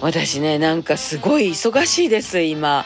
私ねなんかすごい忙しいです今。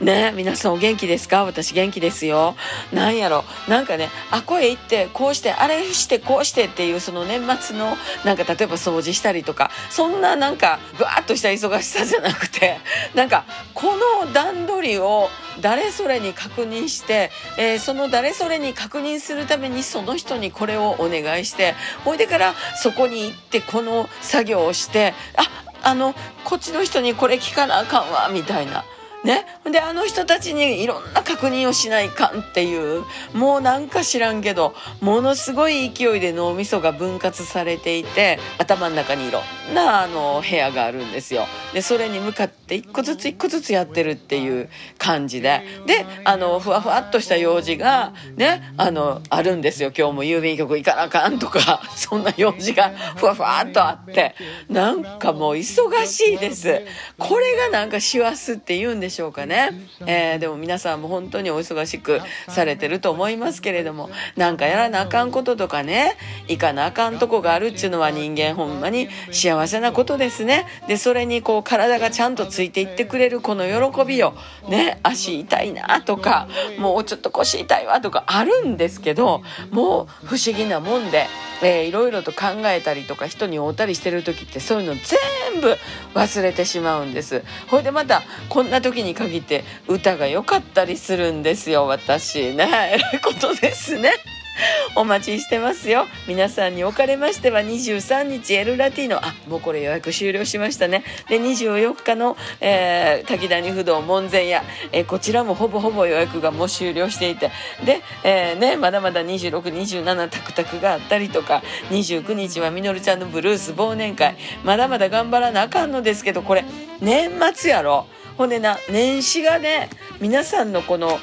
ね皆さんお元気ですか？私元気ですよ。なんやろ？なんかねあこへ行ってこうしてあれしてこうしてっていうその年末のなんか例えば掃除したりとかそんななんかぐわっとした忙しさじゃなくて なんかこの段取りを誰それに確認して、えー、その誰それに確認するためにその人にこれをお願いしてほいでからそこに行ってこの作業をしてああのこっちの人にこれ聞かなあかんわみたいな。ね。で、あの人たちにいろんな確認をしないかんっていう、もうなんか知らんけど、ものすごい勢いで脳みそが分割されていて、頭の中にいろんなあの部屋があるんですよ。で、それに向かって一個ずつ一個ずつやってるっていう感じで。で、あの、ふわふわっとした用事が、ね、あの、あるんですよ。今日も郵便局行かなあかんとか、そんな用事がふわふわっとあって、なんかもう忙しいです。これがなんか師走って言うんでしょうかね、えー、でも皆さんも本当にお忙しくされてると思いますけれどもなんかやらなあかんこととかね行かなあかんとこがあるっちゅうのは人間ほんまに幸せなことですねでそれにこう体がちゃんとついていってくれるこの喜びをね足痛いなとかもうちょっと腰痛いわとかあるんですけどもう不思議なもんで。えー、いろいろと考えたりとか人に会うたりしてる時ってそういうの全部忘れてしまうんです。ほいでまたこんな時に限って歌が良かったりするんですよ私ね。え ことですね。お待ちしてますよ。皆さんにおかれましては23日エルラティーノ。あもうこれ予約終了しましたね。で24日の、えー、滝谷不動門前屋、えー、こちらもほぼほぼ予約がもう終了していて。で、えー、ね、まだまだ2627タクタクがあったりとか29日はみのるちゃんのブルース忘年会。まだまだ頑張らなあかんのですけどこれ年末やろ。ほんでな年始がね皆さんのこの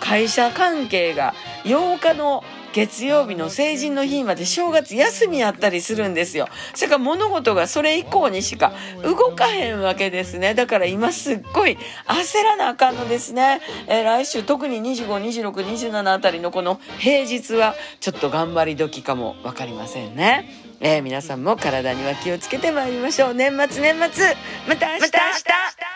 会社関係が8日の月曜日の成人の日まで正月休みやったりするんですよ。それから物事がそれ以降にしか動かへんわけですね。だから今すっごい焦らなあかんのですね。えー、来週特に25、26、27あたりのこの平日はちょっと頑張り時かもわかりませんね。えー、皆さんも体には気をつけてまいりましょう。年末年末また明日また明日